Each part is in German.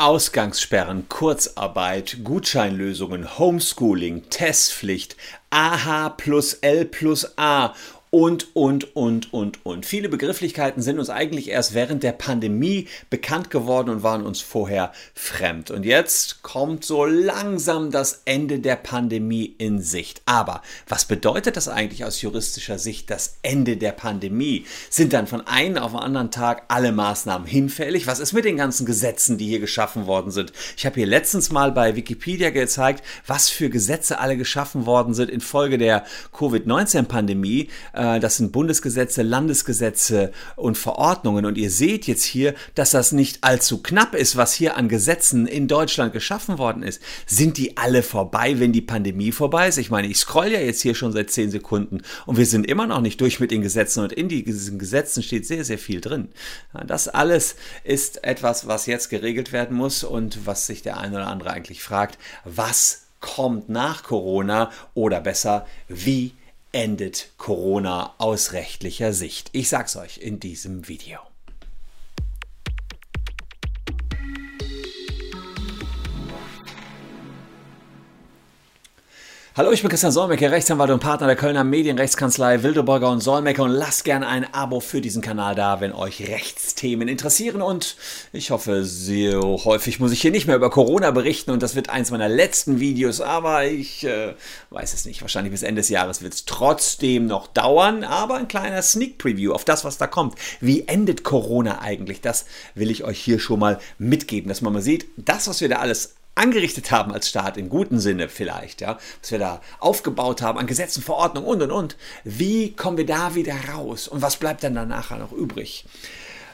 Ausgangssperren, Kurzarbeit, Gutscheinlösungen, Homeschooling, Testpflicht, AH plus L plus A und, und, und, und, und. Viele Begrifflichkeiten sind uns eigentlich erst während der Pandemie bekannt geworden und waren uns vorher fremd. Und jetzt kommt so langsam das Ende der Pandemie in Sicht. Aber was bedeutet das eigentlich aus juristischer Sicht, das Ende der Pandemie? Sind dann von einem auf den anderen Tag alle Maßnahmen hinfällig? Was ist mit den ganzen Gesetzen, die hier geschaffen worden sind? Ich habe hier letztens mal bei Wikipedia gezeigt, was für Gesetze alle geschaffen worden sind infolge der Covid-19-Pandemie äh, das sind Bundesgesetze, Landesgesetze und Verordnungen. Und ihr seht jetzt hier, dass das nicht allzu knapp ist, was hier an Gesetzen in Deutschland geschaffen worden ist. Sind die alle vorbei, wenn die Pandemie vorbei ist? Ich meine, ich scroll ja jetzt hier schon seit zehn Sekunden und wir sind immer noch nicht durch mit den Gesetzen und in diesen Gesetzen steht sehr, sehr viel drin. Das alles ist etwas, was jetzt geregelt werden muss und was sich der eine oder andere eigentlich fragt, was kommt nach Corona oder besser, wie endet Corona aus rechtlicher Sicht? Ich sag's euch in diesem Video. Hallo, ich bin Christian Solmecke, Rechtsanwalt und Partner der Kölner Medienrechtskanzlei Wildeborger und Solmecke und lasst gerne ein Abo für diesen Kanal da, wenn euch Rechtsthemen interessieren und ich hoffe, so häufig muss ich hier nicht mehr über Corona berichten und das wird eins meiner letzten Videos, aber ich äh, weiß es nicht. Wahrscheinlich bis Ende des Jahres wird es trotzdem noch dauern, aber ein kleiner Sneak Preview auf das, was da kommt. Wie endet Corona eigentlich? Das will ich euch hier schon mal mitgeben, dass man mal sieht, das, was wir da alles angerichtet haben als Staat, im guten Sinne vielleicht, ja, was wir da aufgebaut haben an Gesetzen, Verordnungen und und und, wie kommen wir da wieder raus und was bleibt dann danach noch übrig?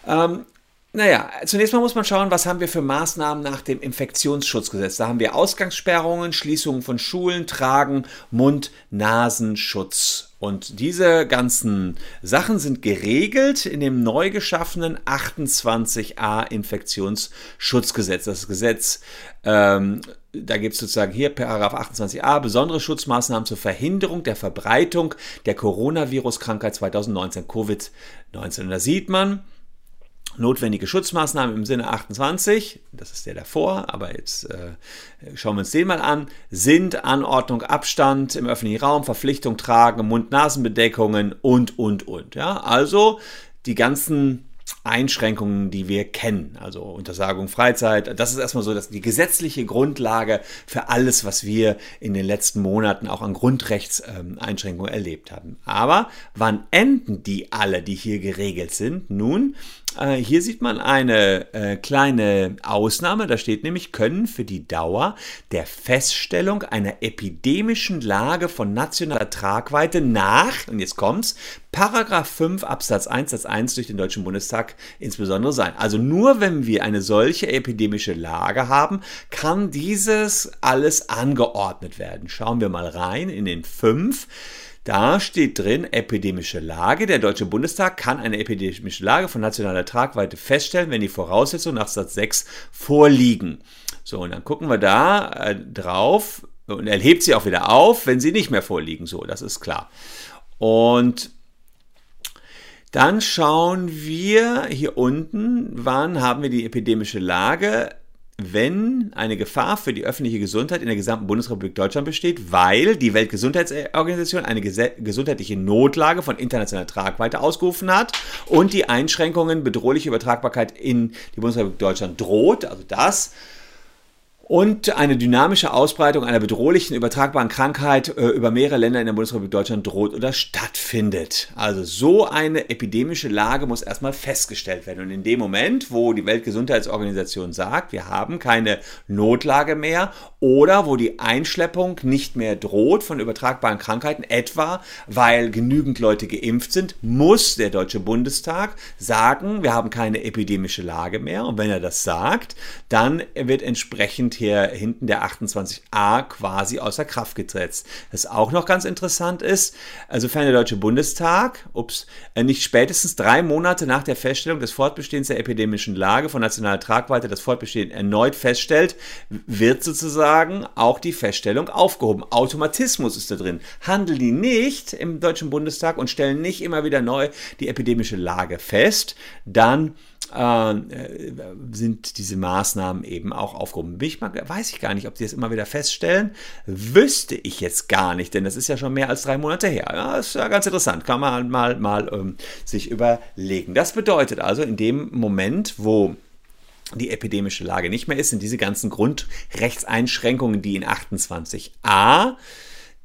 Ähm, naja, zunächst mal muss man schauen, was haben wir für Maßnahmen nach dem Infektionsschutzgesetz. Da haben wir Ausgangssperrungen, Schließungen von Schulen, Tragen, Mund-Nasenschutz. Und diese ganzen Sachen sind geregelt in dem neu geschaffenen 28a Infektionsschutzgesetz. Das Gesetz, ähm, da gibt es sozusagen hier Paragraph 28a besondere Schutzmaßnahmen zur Verhinderung der Verbreitung der Coronavirus-Krankheit 2019, Covid-19. Und da sieht man, notwendige Schutzmaßnahmen im Sinne 28, das ist der davor, aber jetzt äh, schauen wir uns den mal an, sind Anordnung, Abstand im öffentlichen Raum, Verpflichtung tragen, Mund-Nasen-Bedeckungen und, und, und. Ja, also die ganzen Einschränkungen, die wir kennen, also Untersagung Freizeit. Das ist erstmal so dass die gesetzliche Grundlage für alles, was wir in den letzten Monaten auch an Grundrechtseinschränkungen erlebt haben. Aber wann enden die alle, die hier geregelt sind? Nun, äh, hier sieht man eine äh, kleine Ausnahme, da steht nämlich, können für die Dauer der Feststellung einer epidemischen Lage von nationaler Tragweite nach, und jetzt kommt's, Paragraph 5 Absatz 1 Satz 1 durch den Deutschen Bundestag insbesondere sein. Also nur wenn wir eine solche epidemische Lage haben, kann dieses alles angeordnet werden. Schauen wir mal rein in den 5. Da steht drin, epidemische Lage. Der Deutsche Bundestag kann eine epidemische Lage von nationaler Tragweite feststellen, wenn die Voraussetzungen nach Satz 6 vorliegen. So, und dann gucken wir da äh, drauf und er hebt sie auch wieder auf, wenn sie nicht mehr vorliegen. So, das ist klar. Und dann schauen wir hier unten, wann haben wir die epidemische Lage wenn eine Gefahr für die öffentliche Gesundheit in der gesamten Bundesrepublik Deutschland besteht, weil die Weltgesundheitsorganisation eine gesundheitliche Notlage von internationaler Tragweite ausgerufen hat und die Einschränkungen bedrohliche Übertragbarkeit in die Bundesrepublik Deutschland droht, also das und eine dynamische Ausbreitung einer bedrohlichen übertragbaren Krankheit äh, über mehrere Länder in der Bundesrepublik Deutschland droht oder stattfindet. Also so eine epidemische Lage muss erstmal festgestellt werden. Und in dem Moment, wo die Weltgesundheitsorganisation sagt, wir haben keine Notlage mehr oder wo die Einschleppung nicht mehr droht von übertragbaren Krankheiten, etwa weil genügend Leute geimpft sind, muss der Deutsche Bundestag sagen, wir haben keine epidemische Lage mehr. Und wenn er das sagt, dann wird entsprechend hier hinten der 28a quasi außer Kraft gesetzt. Was auch noch ganz interessant ist, sofern der Deutsche Bundestag, ups, äh, nicht spätestens drei Monate nach der Feststellung des Fortbestehens der epidemischen Lage von nationaler Tragweite das Fortbestehen erneut feststellt, wird sozusagen auch die Feststellung aufgehoben. Automatismus ist da drin. Handeln die nicht im Deutschen Bundestag und stellen nicht immer wieder neu die epidemische Lage fest, dann äh, sind diese Maßnahmen eben auch aufgehoben. Ich mal, weiß ich gar nicht, ob die das immer wieder feststellen. Wüsste ich jetzt gar nicht, denn das ist ja schon mehr als drei Monate her. Ja, ist ja ganz interessant. Kann man mal, mal ähm, sich überlegen. Das bedeutet also, in dem Moment, wo die epidemische Lage nicht mehr ist, sind diese ganzen Grundrechtseinschränkungen, die in 28a,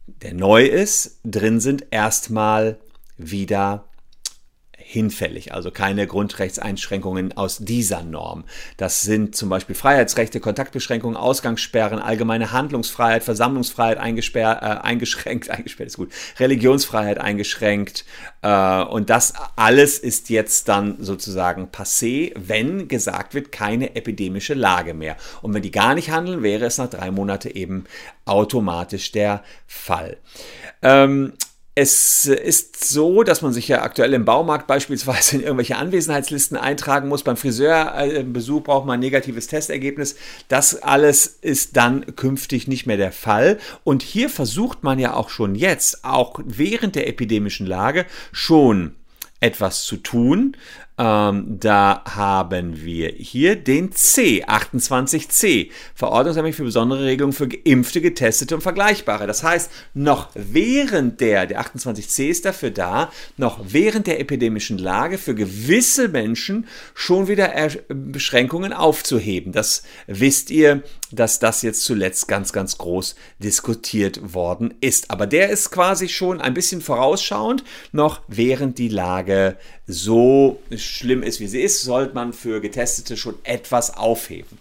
der neu ist, drin sind, erstmal wieder hinfällig, also keine Grundrechtseinschränkungen aus dieser Norm. Das sind zum Beispiel Freiheitsrechte, Kontaktbeschränkungen, Ausgangssperren, allgemeine Handlungsfreiheit, Versammlungsfreiheit äh, eingeschränkt, eingesperrt ist gut, Religionsfreiheit eingeschränkt äh, und das alles ist jetzt dann sozusagen passé, wenn gesagt wird, keine epidemische Lage mehr. Und wenn die gar nicht handeln, wäre es nach drei Monaten eben automatisch der Fall. Ähm, es ist so, dass man sich ja aktuell im Baumarkt beispielsweise in irgendwelche Anwesenheitslisten eintragen muss. Beim Friseurbesuch braucht man ein negatives Testergebnis. Das alles ist dann künftig nicht mehr der Fall. Und hier versucht man ja auch schon jetzt, auch während der epidemischen Lage, schon etwas zu tun. Ähm, da haben wir hier den C, 28c, Verordnungsrecht für besondere Regelungen für Geimpfte, Getestete und Vergleichbare. Das heißt, noch während der, der 28c ist dafür da, noch während der epidemischen Lage für gewisse Menschen schon wieder Beschränkungen aufzuheben. Das wisst ihr, dass das jetzt zuletzt ganz, ganz groß diskutiert worden ist. Aber der ist quasi schon ein bisschen vorausschauend, noch während die Lage so schlimm ist, wie sie ist, sollte man für Getestete schon etwas aufheben.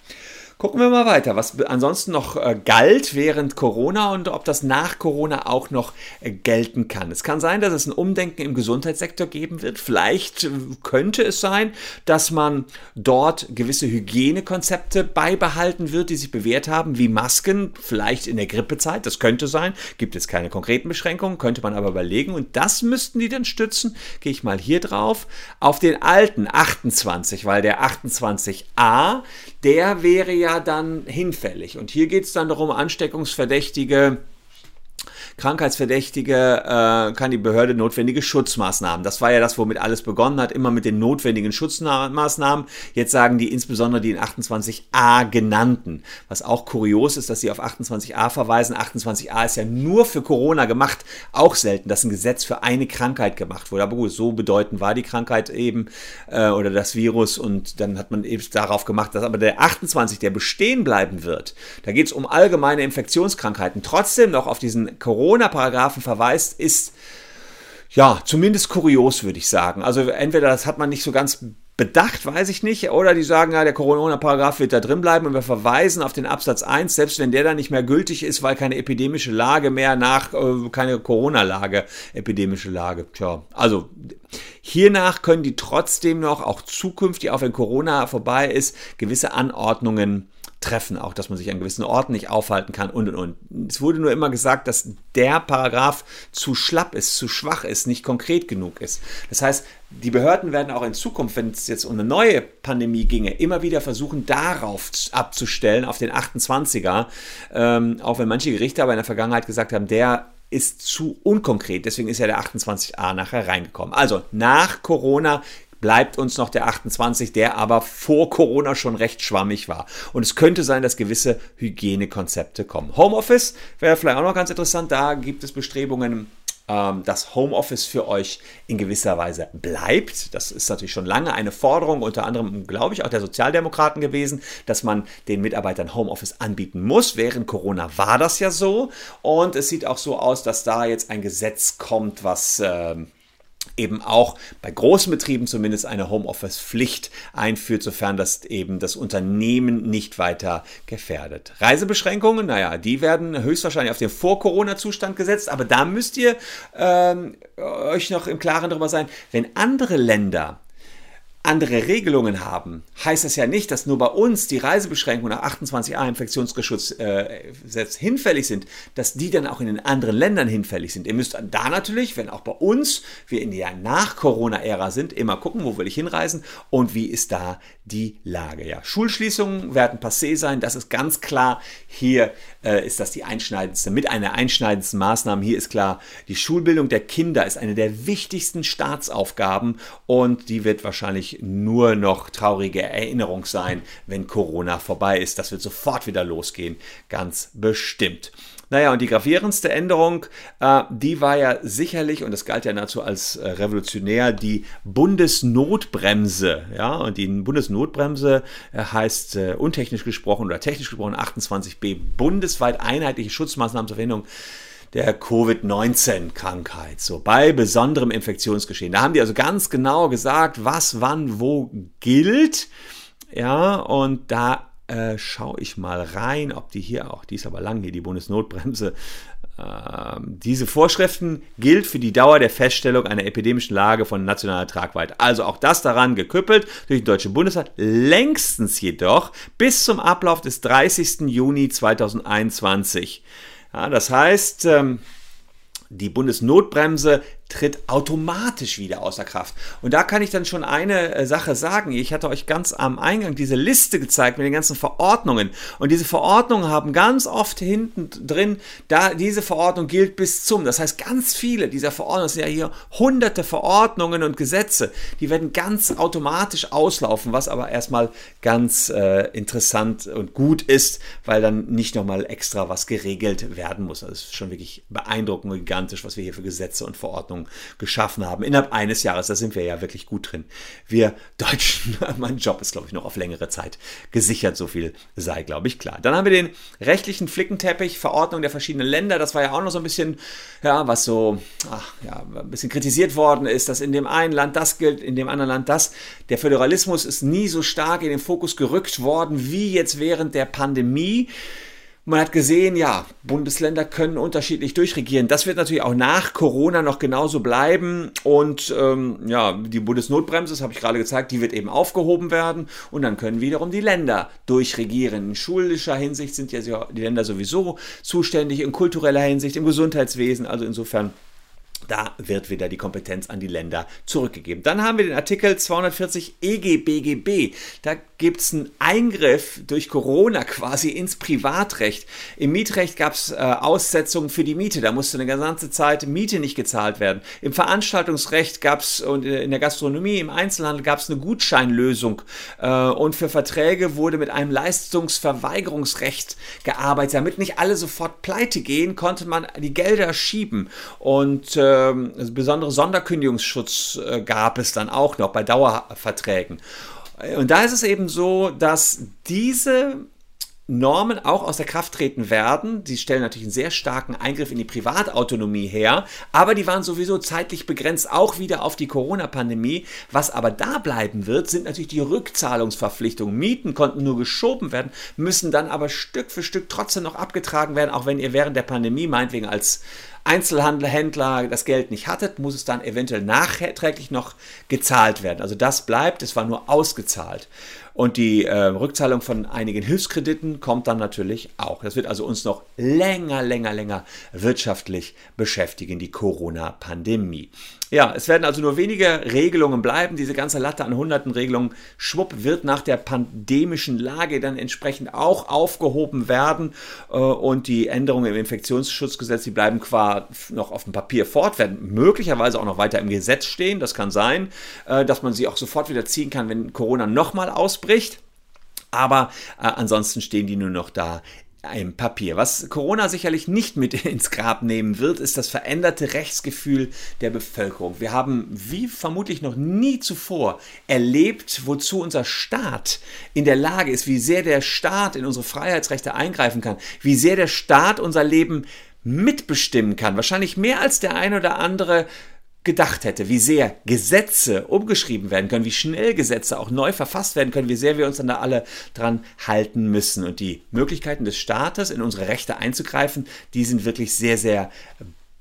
Gucken wir mal weiter, was ansonsten noch äh, galt während Corona und ob das nach Corona auch noch äh, gelten kann. Es kann sein, dass es ein Umdenken im Gesundheitssektor geben wird. Vielleicht äh, könnte es sein, dass man dort gewisse Hygienekonzepte beibehalten wird, die sich bewährt haben, wie Masken, vielleicht in der Grippezeit. Das könnte sein. Gibt es keine konkreten Beschränkungen, könnte man aber überlegen. Und das müssten die dann stützen. Gehe ich mal hier drauf. Auf den alten 28, weil der 28a, der wäre ja dann hinfällig. Und hier geht es dann darum, ansteckungsverdächtige Krankheitsverdächtige äh, kann die Behörde notwendige Schutzmaßnahmen. Das war ja das, womit alles begonnen hat, immer mit den notwendigen Schutzmaßnahmen. Jetzt sagen die insbesondere die in 28a genannten. Was auch kurios ist, dass sie auf 28a verweisen. 28a ist ja nur für Corona gemacht. Auch selten, dass ein Gesetz für eine Krankheit gemacht wurde. Aber gut, so bedeutend war die Krankheit eben äh, oder das Virus und dann hat man eben darauf gemacht, dass aber der 28, der bestehen bleiben wird, da geht es um allgemeine Infektionskrankheiten, trotzdem noch auf diesen Corona Corona-Paragraphen verweist, ist ja zumindest kurios, würde ich sagen. Also entweder das hat man nicht so ganz bedacht, weiß ich nicht, oder die sagen, ja, der Corona-Paragraph wird da drin bleiben und wir verweisen auf den Absatz 1, selbst wenn der dann nicht mehr gültig ist, weil keine epidemische Lage mehr nach, äh, keine Corona-Lage, epidemische Lage. Tja, also hiernach können die trotzdem noch, auch zukünftig, auch wenn Corona vorbei ist, gewisse Anordnungen treffen, auch dass man sich an gewissen Orten nicht aufhalten kann und und und. Es wurde nur immer gesagt, dass der Paragraph zu schlapp ist, zu schwach ist, nicht konkret genug ist. Das heißt, die Behörden werden auch in Zukunft, wenn es jetzt um eine neue Pandemie ginge, immer wieder versuchen, darauf abzustellen, auf den 28er, ähm, auch wenn manche Gerichte aber in der Vergangenheit gesagt haben, der ist zu unkonkret. Deswegen ist ja der 28a nachher reingekommen. Also nach Corona bleibt uns noch der 28, der aber vor Corona schon recht schwammig war. Und es könnte sein, dass gewisse Hygienekonzepte kommen. Homeoffice wäre vielleicht auch noch ganz interessant. Da gibt es Bestrebungen, ähm, dass Homeoffice für euch in gewisser Weise bleibt. Das ist natürlich schon lange eine Forderung, unter anderem, glaube ich, auch der Sozialdemokraten gewesen, dass man den Mitarbeitern Homeoffice anbieten muss. Während Corona war das ja so. Und es sieht auch so aus, dass da jetzt ein Gesetz kommt, was. Ähm, eben auch bei großen Betrieben zumindest eine Homeoffice-Pflicht einführt, sofern das eben das Unternehmen nicht weiter gefährdet. Reisebeschränkungen, naja, die werden höchstwahrscheinlich auf den Vor-Corona-Zustand gesetzt, aber da müsst ihr ähm, euch noch im Klaren darüber sein, wenn andere Länder andere Regelungen haben, heißt das ja nicht, dass nur bei uns die Reisebeschränkungen nach 28a Infektionsgeschutz äh, hinfällig sind, dass die dann auch in den anderen Ländern hinfällig sind. Ihr müsst da natürlich, wenn auch bei uns wir in der Nach-Corona-Ära sind, immer gucken, wo will ich hinreisen und wie ist da die Lage. Ja, Schulschließungen werden passé sein, das ist ganz klar. Hier äh, ist das die einschneidendste, mit einer einschneidendsten Maßnahme. Hier ist klar, die Schulbildung der Kinder ist eine der wichtigsten Staatsaufgaben und die wird wahrscheinlich natürlich nur noch traurige Erinnerung sein, wenn Corona vorbei ist. Das wird sofort wieder losgehen, ganz bestimmt. Naja, und die gravierendste Änderung, äh, die war ja sicherlich, und das galt ja dazu als äh, revolutionär, die Bundesnotbremse. Ja, und die Bundesnotbremse äh, heißt äh, untechnisch gesprochen oder technisch gesprochen 28b, bundesweit einheitliche Schutzmaßnahmen zur Verhinderung der Covid-19-Krankheit, so bei besonderem Infektionsgeschehen. Da haben die also ganz genau gesagt, was wann wo gilt. Ja, und da äh, schaue ich mal rein, ob die hier auch, die ist aber lang hier, die Bundesnotbremse. Äh, diese Vorschriften gilt für die Dauer der Feststellung einer epidemischen Lage von nationaler Tragweite. Also auch das daran geküppelt durch den Deutschen Bundestag, längstens jedoch bis zum Ablauf des 30. Juni 2021. Ja, das heißt, ähm, die Bundesnotbremse tritt automatisch wieder außer Kraft. Und da kann ich dann schon eine äh, Sache sagen. Ich hatte euch ganz am Eingang diese Liste gezeigt mit den ganzen Verordnungen. Und diese Verordnungen haben ganz oft hinten drin, da diese Verordnung gilt bis zum. Das heißt, ganz viele dieser Verordnungen, das sind ja hier hunderte Verordnungen und Gesetze, die werden ganz automatisch auslaufen, was aber erstmal ganz äh, interessant und gut ist, weil dann nicht nochmal extra was geregelt werden muss. Das ist schon wirklich beeindruckend und gigantisch, was wir hier für Gesetze und Verordnungen Ordnung geschaffen haben. Innerhalb eines Jahres, da sind wir ja wirklich gut drin. Wir Deutschen, mein Job ist, glaube ich, noch auf längere Zeit gesichert, so viel sei, glaube ich, klar. Dann haben wir den rechtlichen Flickenteppich, Verordnung der verschiedenen Länder. Das war ja auch noch so ein bisschen, ja, was so, ach, ja, ein bisschen kritisiert worden ist, dass in dem einen Land das gilt, in dem anderen Land das. Der Föderalismus ist nie so stark in den Fokus gerückt worden wie jetzt während der Pandemie. Man hat gesehen, ja, Bundesländer können unterschiedlich durchregieren. Das wird natürlich auch nach Corona noch genauso bleiben. Und ähm, ja, die Bundesnotbremse, das habe ich gerade gezeigt, die wird eben aufgehoben werden. Und dann können wiederum die Länder durchregieren. In schulischer Hinsicht sind ja die Länder sowieso zuständig, in kultureller Hinsicht, im Gesundheitswesen. Also insofern da wird wieder die Kompetenz an die Länder zurückgegeben. Dann haben wir den Artikel 240 EGBGB. Da gibt es einen Eingriff durch Corona quasi ins Privatrecht. Im Mietrecht gab es äh, Aussetzungen für die Miete. Da musste eine ganze Zeit Miete nicht gezahlt werden. Im Veranstaltungsrecht gab es und in der Gastronomie, im Einzelhandel gab es eine Gutscheinlösung. Äh, und für Verträge wurde mit einem Leistungsverweigerungsrecht gearbeitet. Damit nicht alle sofort pleite gehen, konnte man die Gelder schieben. Und äh, ähm, besondere Sonderkündigungsschutz äh, gab es dann auch noch bei Dauerverträgen. Und da ist es eben so, dass diese Normen auch aus der Kraft treten werden. Die stellen natürlich einen sehr starken Eingriff in die Privatautonomie her, aber die waren sowieso zeitlich begrenzt auch wieder auf die Corona-Pandemie. Was aber da bleiben wird, sind natürlich die Rückzahlungsverpflichtungen. Mieten konnten nur geschoben werden, müssen dann aber Stück für Stück trotzdem noch abgetragen werden, auch wenn ihr während der Pandemie meinetwegen als Einzelhandel, das Geld nicht hattet, muss es dann eventuell nachträglich noch gezahlt werden. Also das bleibt, es war nur ausgezahlt. Und die äh, Rückzahlung von einigen Hilfskrediten kommt dann natürlich auch. Das wird also uns noch länger, länger, länger wirtschaftlich beschäftigen, die Corona-Pandemie. Ja, es werden also nur wenige Regelungen bleiben. Diese ganze Latte an hunderten Regelungen, schwupp, wird nach der pandemischen Lage dann entsprechend auch aufgehoben werden. Äh, und die Änderungen im Infektionsschutzgesetz, die bleiben qua noch auf dem Papier fort, werden möglicherweise auch noch weiter im Gesetz stehen. Das kann sein, äh, dass man sie auch sofort wieder ziehen kann, wenn Corona nochmal ausbricht. Aber äh, ansonsten stehen die nur noch da im Papier. Was Corona sicherlich nicht mit ins Grab nehmen wird, ist das veränderte Rechtsgefühl der Bevölkerung. Wir haben wie vermutlich noch nie zuvor erlebt, wozu unser Staat in der Lage ist, wie sehr der Staat in unsere Freiheitsrechte eingreifen kann, wie sehr der Staat unser Leben mitbestimmen kann. Wahrscheinlich mehr als der ein oder andere gedacht hätte, wie sehr Gesetze umgeschrieben werden können, wie schnell Gesetze auch neu verfasst werden können, wie sehr wir uns dann da alle dran halten müssen. Und die Möglichkeiten des Staates, in unsere Rechte einzugreifen, die sind wirklich sehr, sehr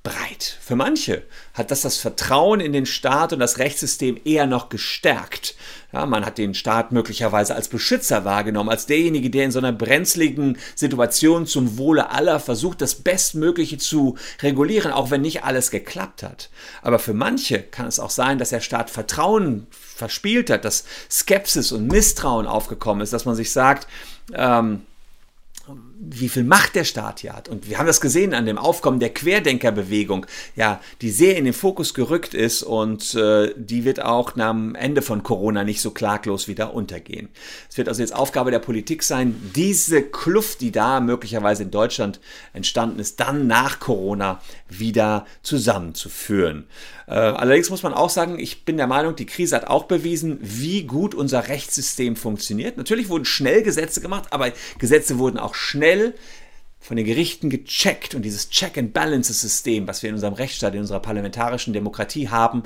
breit. Für manche hat das das Vertrauen in den Staat und das Rechtssystem eher noch gestärkt. Ja, man hat den Staat möglicherweise als Beschützer wahrgenommen, als derjenige, der in so einer brenzligen Situation zum Wohle aller versucht, das Bestmögliche zu regulieren, auch wenn nicht alles geklappt hat. Aber für manche kann es auch sein, dass der Staat Vertrauen verspielt hat, dass Skepsis und Misstrauen aufgekommen ist, dass man sich sagt, ähm, wie viel Macht der Staat hier hat. Und wir haben das gesehen an dem Aufkommen der Querdenkerbewegung, ja, die sehr in den Fokus gerückt ist und äh, die wird auch nach dem Ende von Corona nicht so klaglos wieder untergehen. Es wird also jetzt Aufgabe der Politik sein, diese Kluft, die da möglicherweise in Deutschland entstanden ist, dann nach Corona wieder zusammenzuführen. Äh, allerdings muss man auch sagen, ich bin der Meinung, die Krise hat auch bewiesen, wie gut unser Rechtssystem funktioniert. Natürlich wurden schnell Gesetze gemacht, aber Gesetze wurden auch schnell von den Gerichten gecheckt und dieses Check-and-Balances-System, was wir in unserem Rechtsstaat, in unserer parlamentarischen Demokratie haben,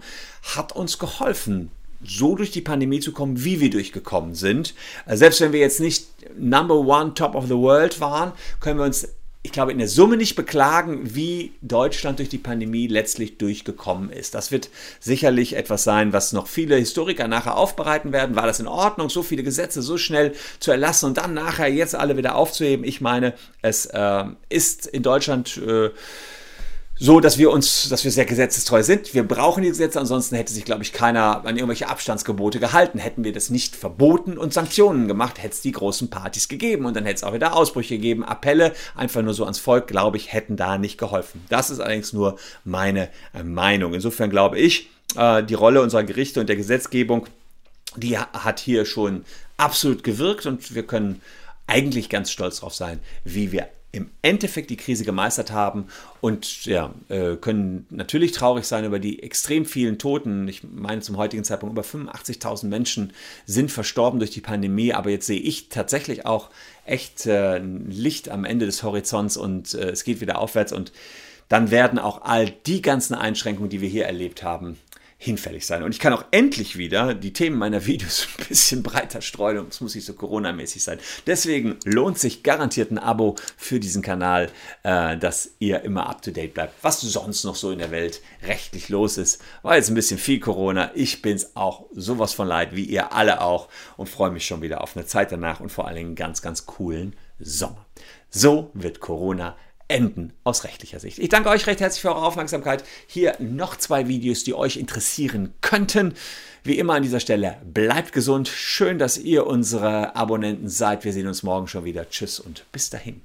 hat uns geholfen, so durch die Pandemie zu kommen, wie wir durchgekommen sind. Äh, selbst wenn wir jetzt nicht Number One Top of the World waren, können wir uns ich glaube, in der Summe nicht beklagen, wie Deutschland durch die Pandemie letztlich durchgekommen ist. Das wird sicherlich etwas sein, was noch viele Historiker nachher aufbereiten werden. War das in Ordnung, so viele Gesetze so schnell zu erlassen und dann nachher jetzt alle wieder aufzuheben? Ich meine, es äh, ist in Deutschland äh, so, dass wir uns, dass wir sehr gesetzestreu sind. Wir brauchen die Gesetze, ansonsten hätte sich, glaube ich, keiner an irgendwelche Abstandsgebote gehalten. Hätten wir das nicht verboten und Sanktionen gemacht, hätte es die großen Partys gegeben und dann hätte es auch wieder Ausbrüche gegeben. Appelle einfach nur so ans Volk, glaube ich, hätten da nicht geholfen. Das ist allerdings nur meine äh, Meinung. Insofern glaube ich, äh, die Rolle unserer Gerichte und der Gesetzgebung, die hat hier schon absolut gewirkt und wir können eigentlich ganz stolz darauf sein, wie wir im Endeffekt die Krise gemeistert haben und ja, äh, können natürlich traurig sein über die extrem vielen Toten. Ich meine, zum heutigen Zeitpunkt über 85.000 Menschen sind verstorben durch die Pandemie, aber jetzt sehe ich tatsächlich auch echt äh, Licht am Ende des Horizonts und äh, es geht wieder aufwärts und dann werden auch all die ganzen Einschränkungen, die wir hier erlebt haben, hinfällig sein. Und ich kann auch endlich wieder die Themen meiner Videos ein bisschen breiter streuen und es muss nicht so Corona-mäßig sein. Deswegen lohnt sich garantiert ein Abo für diesen Kanal, äh, dass ihr immer up-to-date bleibt, was sonst noch so in der Welt rechtlich los ist. War jetzt ein bisschen viel Corona. Ich bin es auch sowas von leid, wie ihr alle auch und freue mich schon wieder auf eine Zeit danach und vor allen Dingen einen ganz, ganz coolen Sommer. So wird Corona enden aus rechtlicher Sicht. Ich danke euch recht herzlich für eure Aufmerksamkeit. Hier noch zwei Videos, die euch interessieren könnten. Wie immer an dieser Stelle, bleibt gesund. Schön, dass ihr unsere Abonnenten seid. Wir sehen uns morgen schon wieder. Tschüss und bis dahin.